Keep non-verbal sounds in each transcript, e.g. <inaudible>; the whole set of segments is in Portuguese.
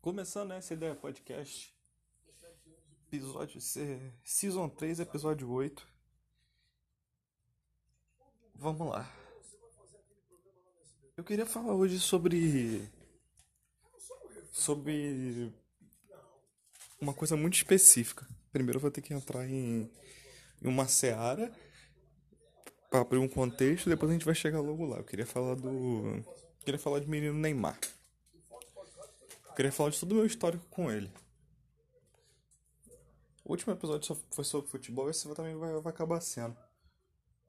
Começando essa ideia podcast, episódio Season 3, episódio 8. Vamos lá. Eu queria falar hoje sobre. Sobre. Uma coisa muito específica. Primeiro eu vou ter que entrar em, em uma seara para abrir um contexto, depois a gente vai chegar logo lá. Eu queria falar do. Eu queria falar de menino Neymar. Eu queria falar de todo o meu histórico com ele. O último episódio só foi sobre futebol, esse também vai, vai acabar sendo.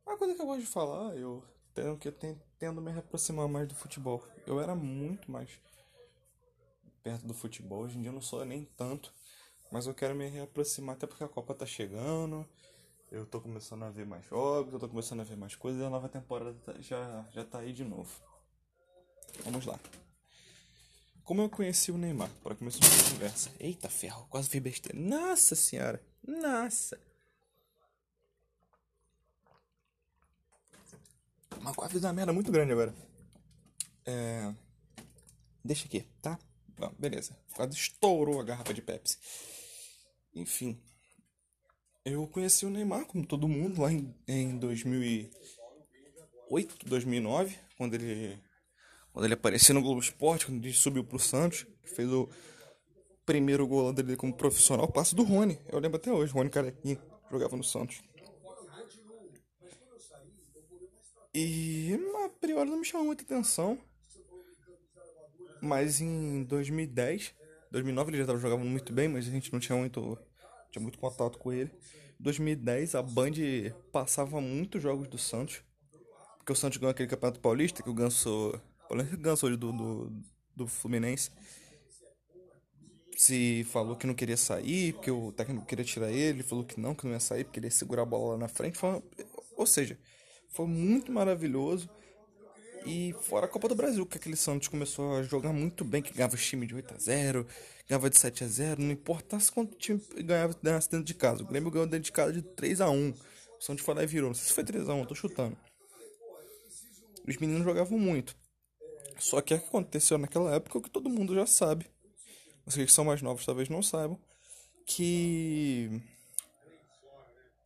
Uma coisa que eu gosto de falar, eu tenho que tendo me aproximar mais do futebol. Eu era muito mais perto do futebol, hoje em dia eu não sou nem tanto, mas eu quero me reaproximar até porque a Copa tá chegando. Eu tô começando a ver mais jogos, eu tô começando a ver mais coisas e a nova temporada tá, já, já tá aí de novo. Vamos lá. Como eu conheci o Neymar? Para começar a conversa. Eita ferro, quase fiz besteira. Nossa senhora. Nossa. Mas quase fiz uma merda muito grande agora. É... Deixa aqui, tá? Bom, beleza. Quase estourou a garrafa de Pepsi. Enfim. Eu conheci o Neymar, como todo mundo, lá em, em 2008, 2009, quando ele quando ele apareceu no Globo Esporte, quando ele subiu pro Santos, fez o primeiro gol dele como profissional, o passe do Rony. Eu lembro até hoje, Rony Carequinha, jogava no Santos. E a priori não me chamou muita atenção. Mas em 2010, 2009 ele já estava jogando muito bem, mas a gente não tinha muito, tinha muito contato com ele. Em 2010 a Band passava muitos jogos do Santos. Porque o Santos ganhou aquele Campeonato Paulista que o Ganso Palmeiras ganhou hoje do, do, do Fluminense. Se falou que não queria sair, porque o técnico queria tirar ele, falou que não, que não ia sair, porque ele ia segurar a bola lá na frente. Foi, ou seja, foi muito maravilhoso. E fora a Copa do Brasil, que aquele Santos começou a jogar muito bem, que ganhava o time de 8 a 0 ganhava de 7 a 0 não importasse quanto time ganhava dentro de casa. O Grêmio ganhou dentro de casa de 3 a 1 O Santos foi lá e virou. Não sei se foi 3 a 1 tô chutando. Os meninos jogavam muito. Só que o que aconteceu naquela época é o que todo mundo já sabe. Vocês que são mais novos talvez não saibam. Que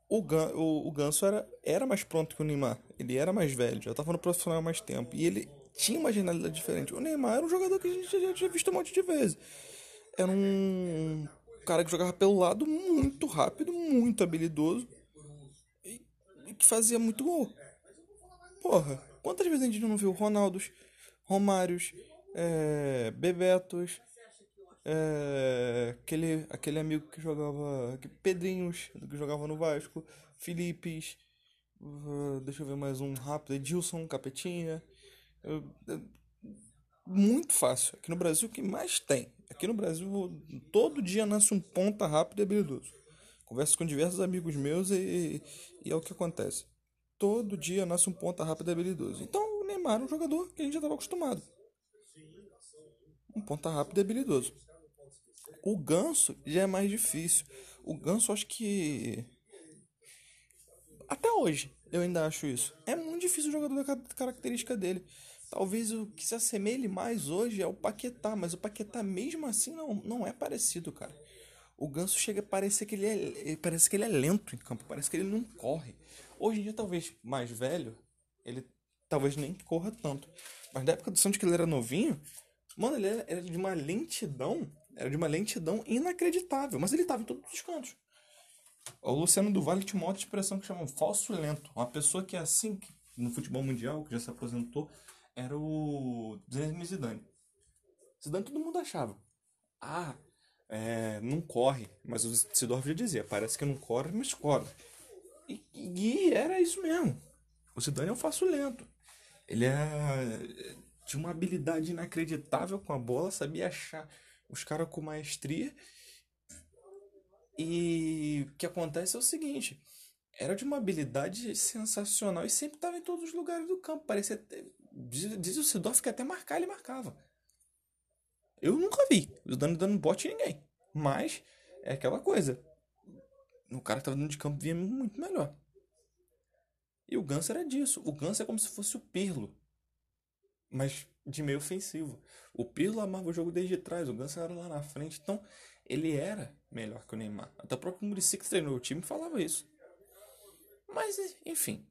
o, Gan, o, o Ganso era, era mais pronto que o Neymar. Ele era mais velho, já estava no profissional há mais tempo. E ele tinha uma genialidade diferente. O Neymar era um jogador que a gente já tinha visto um monte de vezes. Era um cara que jogava pelo lado muito rápido, muito habilidoso. E, e que fazia muito gol. Porra, quantas vezes a gente não viu Ronaldos, Romários, é, Bebetos, é, aquele, aquele amigo que jogava. Pedrinhos, que jogava no Vasco, Filipes, uh, deixa eu ver mais um rápido, Edilson, Capetinha. Muito fácil. Aqui no Brasil o que mais tem. Aqui no Brasil todo dia nasce um ponta rápido e habilidoso. Converso com diversos amigos meus e, e é o que acontece. Todo dia nasce um ponta rápido e habilidoso. Então Neymar um jogador que a gente já estava acostumado. Um ponta rápido e habilidoso. O Ganso já é mais difícil. O Ganso, acho que. Até hoje, eu ainda acho isso. É muito difícil o jogador da característica dele. Talvez o que se assemelhe mais hoje é o Paquetá, mas o Paquetá mesmo assim não, não é parecido, cara. O Ganso chega a parecer que ele é, parece que ele é lento em campo, parece que ele não corre. Hoje em dia, talvez mais velho, ele talvez nem corra tanto. Mas na época do Santos que ele era novinho, mano, ele era, de uma lentidão, era de uma lentidão inacreditável, mas ele tava em todos os cantos. O Luciano do Vale tinha uma outra expressão que chamam falso lento. Uma pessoa que é assim, no futebol mundial, que já se aposentou, era o Zinedine Zidane. Zidane todo mundo achava. Ah, é, não corre. Mas o Sidorf já dizia, parece que não corre, mas corre. E, e era isso mesmo. O Zidane é um falso lento. Ele é, tinha uma habilidade inacreditável com a bola, sabia achar os caras com maestria. E o que acontece é o seguinte: era de uma habilidade sensacional e sempre estava em todos os lugares do campo. Parecia. Diz, o Sidorf que até marcar ele marcava. Eu nunca vi o dando dando bote em ninguém. Mas é aquela coisa. O cara que estava dentro de campo via muito melhor. E o Ganso era disso. O Ganso é como se fosse o Pirlo. mas de meio ofensivo. O Pirlo amava o jogo desde trás, o Ganso era lá na frente, então ele era melhor que o Neymar. Até o próprio Muricy que treinou o time falava isso. Mas, enfim,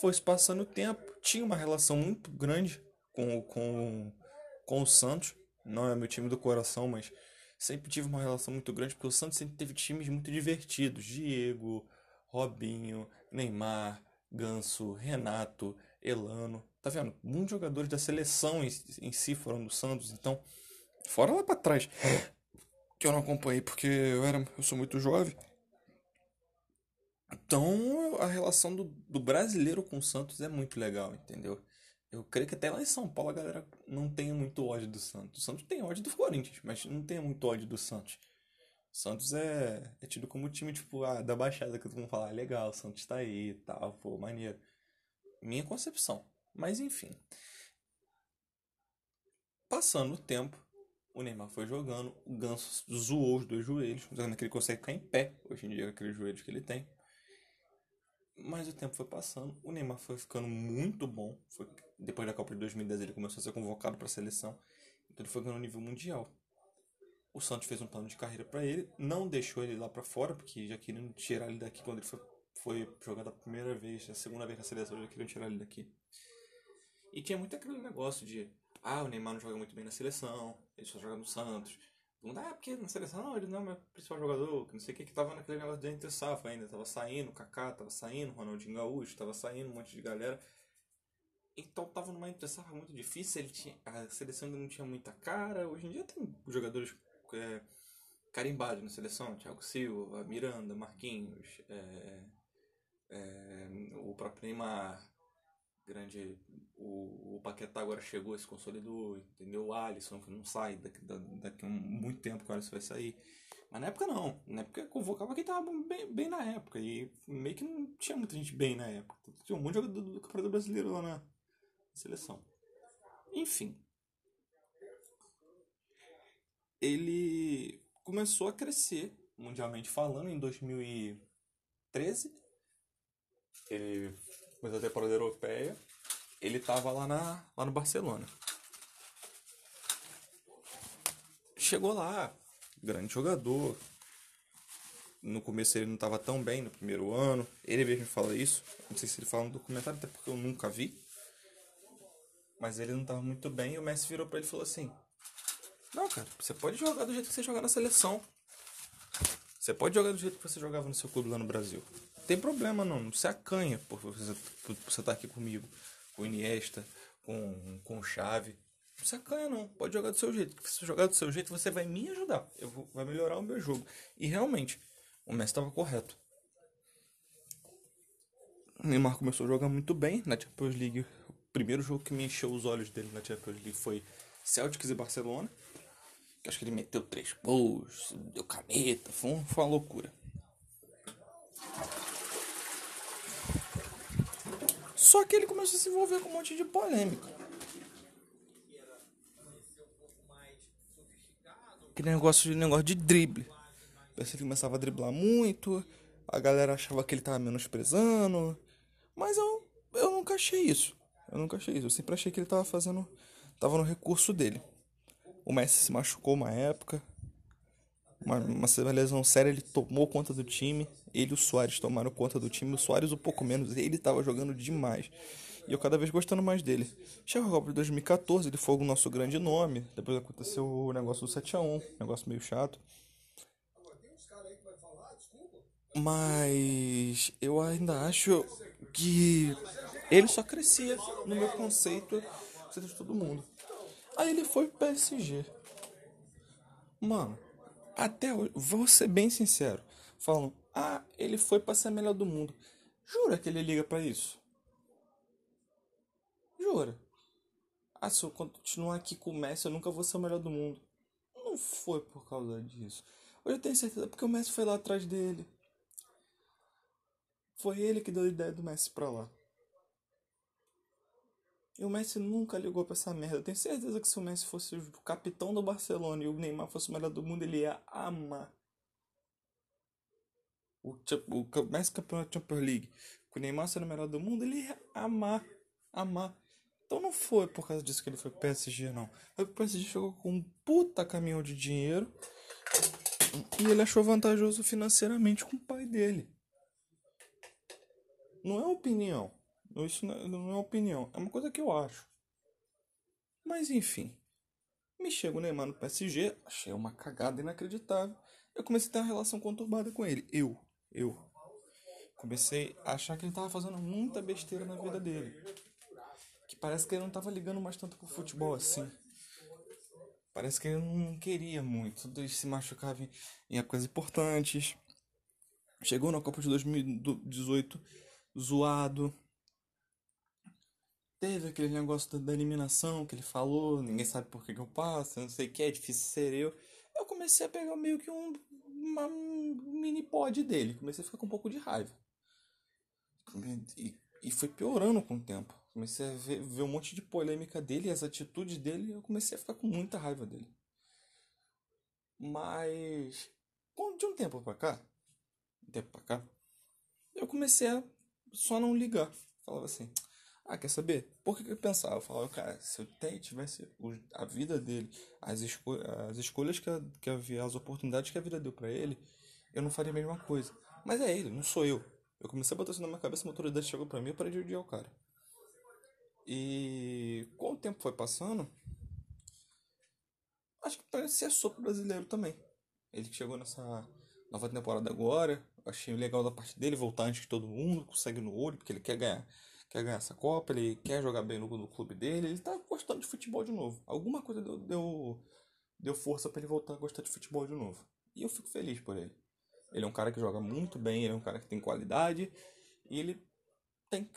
foi se passando o tempo, tinha uma relação muito grande com, com, com o Santos. Não é meu time do coração, mas sempre tive uma relação muito grande, porque o Santos sempre teve times muito divertidos. Diego, Robinho, Neymar, Ganso, Renato, Elano. Tá vendo? Muitos jogadores da seleção em, em si foram do Santos, então. Fora lá para trás. <gasps> Que eu não acompanhei porque eu, era, eu sou muito jovem. Então a relação do, do brasileiro com o Santos é muito legal, entendeu? Eu creio que até lá em São Paulo a galera não tem muito ódio do Santos. O Santos tem ódio do Corinthians, mas não tem muito ódio do Santos. Santos é, é tido como time, tipo, ah, da Baixada, que todo mundo fala, ah, legal, o Santos tá aí e tal, pô, maneiro. Minha concepção. Mas enfim. Passando o tempo, o Neymar foi jogando, o Ganso zoou os dois joelhos, dizendo que ele consegue ficar em pé hoje em dia aqueles joelhos que ele tem. Mas o tempo foi passando, o Neymar foi ficando muito bom. Foi, depois da Copa de 2010 ele começou a ser convocado para a seleção. Então ele foi ganhando nível mundial. O Santos fez um plano de carreira para ele, não deixou ele lá para fora, porque já queriam tirar ele daqui quando ele foi, foi jogado a primeira vez, a segunda vez na seleção, já queriam tirar ele daqui. E tinha muito aquele negócio de, ah, o Neymar não joga muito bem na seleção, ele só joga no Santos. Não dá, porque na seleção ele não é o meu principal jogador, que não sei o que, que tava naquele negócio de entre safra ainda. Tava saindo, Kaká tava saindo, Ronaldinho Gaúcho tava saindo, um monte de galera. Então tava numa entre safra muito difícil, ele tinha, a seleção ainda não tinha muita cara. Hoje em dia tem jogadores é, carimbados na seleção, Thiago Silva, Miranda, Marquinhos, é, é, o próprio Neymar, grande. O, o Paquetá agora chegou, se consolidou, entendeu? O Alisson, que não sai, daqui, daqui a muito tempo que o Alisson vai sair. Mas na época não. Na época convocava quem tava bem, bem na época. E meio que não tinha muita gente bem na época. Tinha um monte de jogador do, do Campeonato Brasileiro lá na seleção. Enfim. Ele começou a crescer, mundialmente falando, em 2013. Ele depois da temporada europeia, ele estava lá, na, lá no Barcelona. Chegou lá, grande jogador. No começo ele não estava tão bem no primeiro ano. Ele mesmo fala isso. Não sei se ele fala no documentário, até porque eu nunca vi. Mas ele não estava muito bem e o Messi virou para ele e falou assim: Não, cara, você pode jogar do jeito que você joga na seleção. Você pode jogar do jeito que você jogava no seu clube lá no Brasil tem problema não, não se acanha por você, por você estar tá aqui comigo, com Iniesta, com, com Chave. Não se acanha não, pode jogar do seu jeito. Se você jogar do seu jeito, você vai me ajudar. Eu vou, vai melhorar o meu jogo. E realmente, o Messi estava correto. O Neymar começou a jogar muito bem na Champions League. O primeiro jogo que me encheu os olhos dele na Champions League foi Celtics e Barcelona. Acho que ele meteu três gols, deu caneta, foi, uma loucura. Só que ele começou a se envolver com um monte de polêmica. Que negócio de negócio de drible. Parece que ele começava a driblar muito. A galera achava que ele tava menosprezando. Mas eu, eu nunca achei isso. Eu nunca achei isso. Eu sempre achei que ele tava fazendo. Tava no recurso dele. O Messi se machucou uma época uma, uma lesão séria, ele tomou conta do time. Ele e o Soares tomaram conta do time. O Soares um pouco menos, ele estava jogando demais. E eu cada vez gostando mais dele. Chegou a Copa de 2014, ele foi o nosso grande nome. Depois aconteceu o negócio do 7x1, negócio meio chato. Mas eu ainda acho que ele só crescia no meu conceito de todo mundo. Aí ele foi pro PSG. Mano, até hoje, vou ser bem sincero, falam, ah, ele foi para ser melhor do mundo. Jura que ele liga para isso? Jura? Ah, se eu continuar aqui com o Messi, eu nunca vou ser o melhor do mundo. Não foi por causa disso. Hoje eu tenho certeza, porque o Messi foi lá atrás dele. Foi ele que deu a ideia do Messi pra lá. E o Messi nunca ligou pra essa merda. Eu tenho certeza que se o Messi fosse o capitão do Barcelona e o Neymar fosse o melhor do mundo, ele ia amar. O, o Messi campeão da Champions League, com o Neymar sendo o melhor do mundo, ele ia amar. Amar. Então não foi por causa disso que ele foi pro PSG, não. Foi porque o PSG chegou com um puta caminhão de dinheiro e ele achou vantajoso financeiramente com o pai dele. Não é opinião. Isso não é opinião. É uma coisa que eu acho. Mas enfim. Me chega o Neymar no PSG, achei uma cagada inacreditável. Eu comecei a ter uma relação conturbada com ele. Eu. Eu. Comecei a achar que ele tava fazendo muita besteira na vida dele. Que parece que ele não tava ligando mais tanto pro futebol assim. Parece que ele não queria muito. Ele se machucava em, em épocas importantes. Chegou na Copa de 2018 zoado. Teve aquele negócio da eliminação que ele falou, ninguém sabe por que, que eu passo, não sei o que, é difícil ser eu. Eu comecei a pegar meio que um, uma mini pod dele, comecei a ficar com um pouco de raiva. E, e foi piorando com o tempo. Comecei a ver, ver um monte de polêmica dele, as atitudes dele, eu comecei a ficar com muita raiva dele. Mas de um tempo pra cá, um tempo pra cá, eu comecei a só não ligar. Falava assim, ah, quer saber? Por que, que eu pensava? Eu falava, cara, se eu tivesse a vida dele, as, esco as escolhas que, a, que havia, as oportunidades que a vida deu para ele, eu não faria a mesma coisa. Mas é ele, não sou eu. Eu comecei a botar isso na minha cabeça, a autoridade chegou pra mim, eu parei de odiar o cara. E com o tempo foi passando, acho que parece ser sopro brasileiro também. Ele que chegou nessa nova temporada agora, achei legal da parte dele voltar antes de todo mundo, consegue no olho, porque ele quer ganhar, quer ganhar essa Copa, ele quer jogar bem no, no clube dele, ele tá gostando de futebol de novo. Alguma coisa deu, deu, deu força para ele voltar a gostar de futebol de novo. E eu fico feliz por ele. Ele é um cara que joga muito bem, ele é um cara que tem qualidade, e ele tem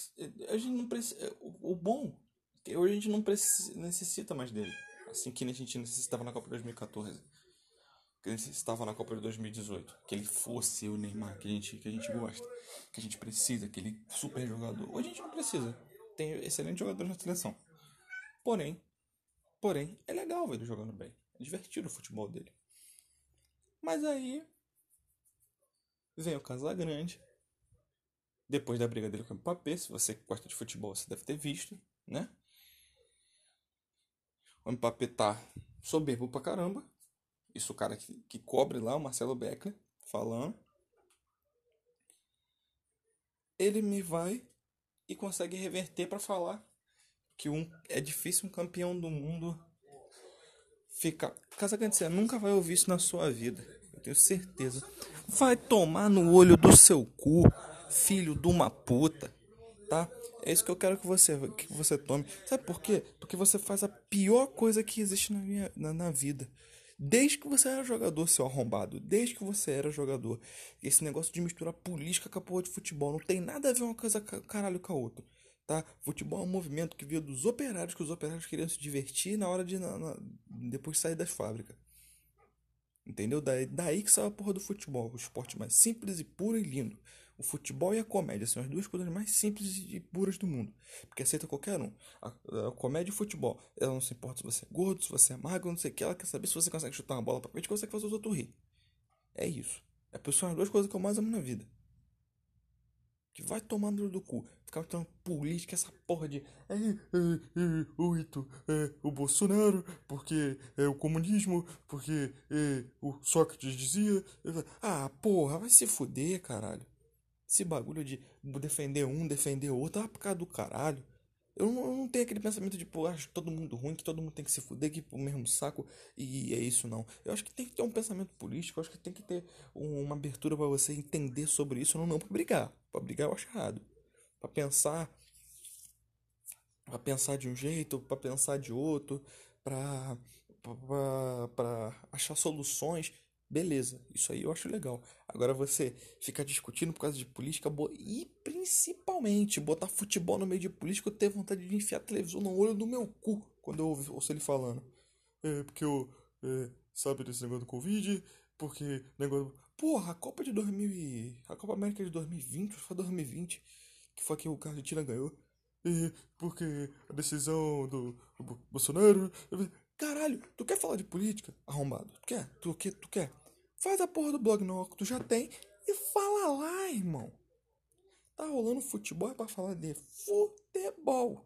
a gente não precisa, o, o bom é que hoje a gente não precisa, necessita mais dele, assim que a gente necessitava na Copa 2014 que estava na Copa de 2018, que ele fosse o Neymar que a gente que a gente gosta, que a gente precisa, aquele super jogador. Hoje a gente não precisa. Tem excelentes jogadores na seleção. Porém, porém, é legal ver ele jogando bem. É divertido o futebol dele. Mas aí vem o Casagrande. Depois da briga dele com o Mbappé, se você gosta de futebol, você deve ter visto, né? O Mbappé tá soberbo pra caramba isso o cara que, que cobre lá, o Marcelo Beckler, falando. Ele me vai e consegue reverter para falar que um, é difícil um campeão do mundo ficar. Casagrande, você nunca vai ouvir isso na sua vida. Eu tenho certeza. Vai tomar no olho do seu cu, filho de uma puta, tá? É isso que eu quero que você, que você tome. Sabe por quê? Porque você faz a pior coisa que existe na, minha, na, na vida. Desde que você era jogador, seu arrombado. Desde que você era jogador. Esse negócio de misturar política com a porra de futebol não tem nada a ver uma coisa caralho com a outra. Tá? Futebol é um movimento que veio dos operários, que os operários queriam se divertir na hora de. Na, na, depois de sair das fábricas. Entendeu? Daí, daí que saiu a porra do futebol. O esporte mais simples e puro e lindo. O futebol e a comédia são as duas coisas mais simples e puras do mundo. Porque aceita qualquer um. A, a comédia e o futebol. Ela não se importa se você é gordo, se você é magro, não sei o que. Ela quer saber se você consegue chutar uma bola pra frente, consegue fazer os outros rir. É isso. É, são as duas coisas que eu mais amo na vida. Que vai tomar no do cu. Ficar tão política, essa porra de. É, é, é, oito, é, o Bolsonaro, porque é o comunismo, porque é, o Sócrates dizia. Ah, porra, vai se fuder, caralho. Esse bagulho de defender um, defender outro, ah, por causa do caralho. Eu não, eu não tenho aquele pensamento de, pô, acho todo mundo ruim, que todo mundo tem que se fuder, que o mesmo saco, e é isso não. Eu acho que tem que ter um pensamento político, eu acho que tem que ter uma abertura para você entender sobre isso, não, não pra brigar. Pra brigar eu acho errado. Pra pensar. Pra pensar de um jeito, pra pensar de outro, pra, pra, pra achar soluções. Beleza, isso aí eu acho legal. Agora você ficar discutindo por causa de política e principalmente botar futebol no meio de política, eu tenho vontade de enfiar a televisão no olho do meu cu quando eu ouço ele falando. É, porque eu. É, sabe desse negócio do Covid? Porque negócio. Porra, a Copa de 2000 e... A Copa América de 2020, foi 2020, que foi que o Argentina ganhou. É, porque a decisão do Bolsonaro. Caralho, tu quer falar de política? Arrombado. Tu quer? Tu, quer? tu quer? Faz a porra do blog no que tu já tem e fala lá, irmão. Tá rolando futebol é pra falar de futebol.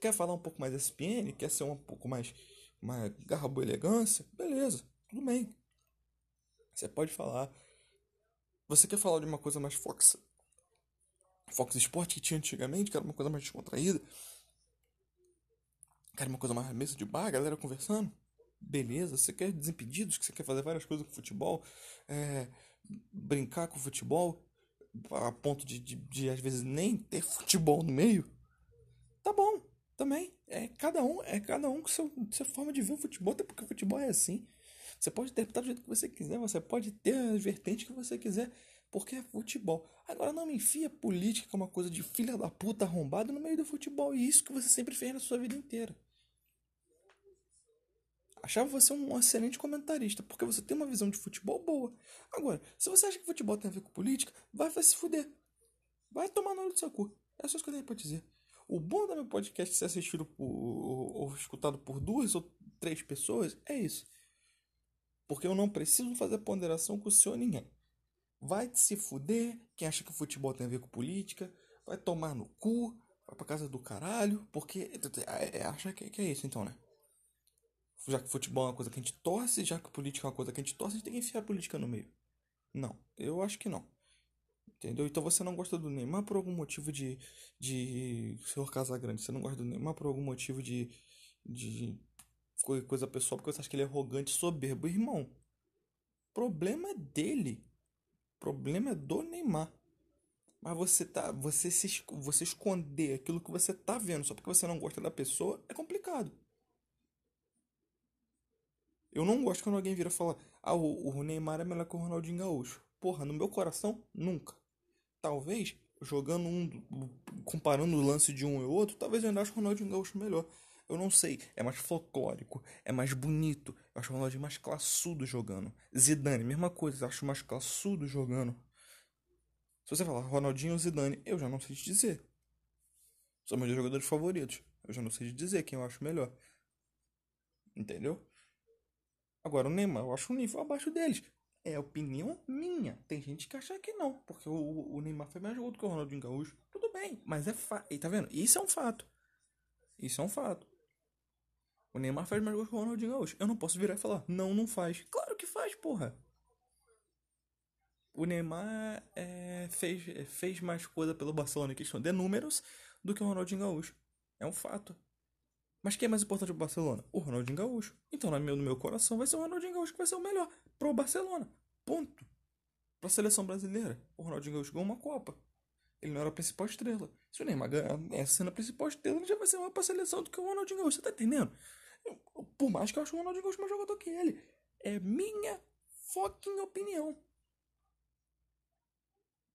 Quer falar um pouco mais SPN? Quer ser um pouco mais, mais garbo elegância? Beleza, tudo bem. Você pode falar. Você quer falar de uma coisa mais Fox Fox Sport que tinha antigamente, que era uma coisa mais descontraída. Era uma coisa mais mesa de bar, galera conversando. Beleza, você quer desimpedidos, que você quer fazer várias coisas com futebol, é, brincar com futebol, a ponto de, de, de, às vezes nem ter futebol no meio. Tá bom, também. É cada um, é cada um com seu, sua forma de ver o futebol, até porque o futebol é assim. Você pode interpretar do jeito que você quiser, você pode ter as vertentes que você quiser, porque é futebol. Agora não me enfia política que é uma coisa de filha da puta arrombada no meio do futebol. E isso que você sempre fez na sua vida inteira. Achava você um excelente comentarista, porque você tem uma visão de futebol boa. Agora, se você acha que futebol tem a ver com política, vai, vai se fuder. Vai tomar no olho do seu cu. É só isso que eu tenho pra dizer. O bom do meu podcast ser assistido por, ou, ou escutado por duas ou três pessoas é isso. Porque eu não preciso fazer ponderação com o senhor ninguém. Vai se fuder quem acha que o futebol tem a ver com política. Vai tomar no cu. Vai pra casa do caralho. Porque é, é, acha que, é isso então, né? Já que futebol é uma coisa que a gente torce, já que política é uma coisa que a gente torce, a gente tem que enfiar a política no meio. Não, eu acho que não. Entendeu? Então você não gosta do Neymar por algum motivo de. de. Senhor Casagrande. Você não gosta do Neymar por algum motivo de. de coisa pessoal porque você acha que ele é arrogante, soberbo. Irmão, problema é dele. Problema é do Neymar. Mas você tá, você se você esconder aquilo que você tá vendo só porque você não gosta da pessoa é complicado. Eu não gosto quando alguém vira falar: "Ah, o, o Neymar é melhor que o Ronaldinho Gaúcho". Porra, no meu coração nunca. Talvez jogando um comparando o lance de um e outro, talvez eu ainda ache o Ronaldinho Gaúcho melhor. Eu não sei, é mais folclórico, é mais bonito. Eu acho o Ronaldinho mais classudo jogando. Zidane, mesma coisa, eu acho mais classudo jogando. Se você falar Ronaldinho ou Zidane, eu já não sei te dizer. São meus jogadores favoritos. Eu já não sei te dizer quem eu acho melhor. Entendeu? Agora o Neymar, eu acho um nível abaixo deles. É opinião minha. Tem gente que acha que não, porque o, o Neymar foi mais jogo do que o Ronaldinho Gaúcho. Tudo bem, mas é fato. Tá vendo? Isso é um fato. Isso é um fato. O Neymar faz mais gols que o Ronaldinho Gaúcho. Eu não posso virar e falar, não, não faz. Claro que faz, porra. O Neymar é, fez, fez mais coisa pelo Barcelona em questão de números do que o Ronaldinho Gaúcho. É um fato. Mas quem é mais importante pro Barcelona? O Ronaldinho Gaúcho. Então, no meu, no meu coração, vai ser o Ronaldinho Gaúcho que vai ser o melhor pro Barcelona. Ponto. Pra seleção brasileira, o Ronaldinho Gaúcho ganhou uma Copa. Ele não era a principal estrela. Se o Neymar ganhar essa sendo a principal estrela, ele já vai ser mais pra seleção do que o Ronaldinho Gaúcho. Você tá entendendo? Por mais que eu acho o Ronaldinho Gaúcho mais jogador que ele. É minha fucking opinião.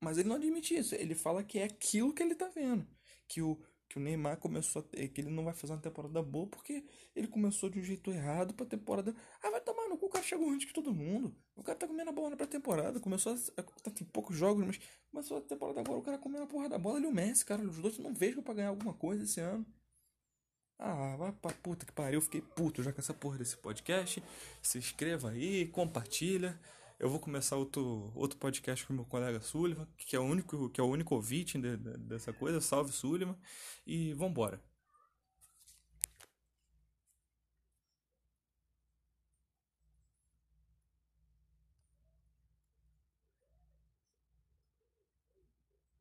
Mas ele não admite isso. Ele fala que é aquilo que ele tá vendo. Que o, que o Neymar começou a ter, que ele não vai fazer uma temporada boa porque ele começou de um jeito errado pra temporada. Ah, vai tomar no cu, o cara chegou antes que todo mundo. O cara tá comendo a bola na pré-temporada. Começou a. Tá, tem poucos jogos, mas começou a temporada agora. O cara comendo a porra da bola e o Messi, cara. Os dois não vejo pra ganhar alguma coisa esse ano. Ah, vai pra puta que pariu. Fiquei puto já com essa porra desse podcast. Se inscreva aí, compartilha. Eu vou começar outro, outro podcast com meu colega Sullivan, que é o único, que é o único ouvinte de, de, dessa coisa. Salve Sullivan. E vambora.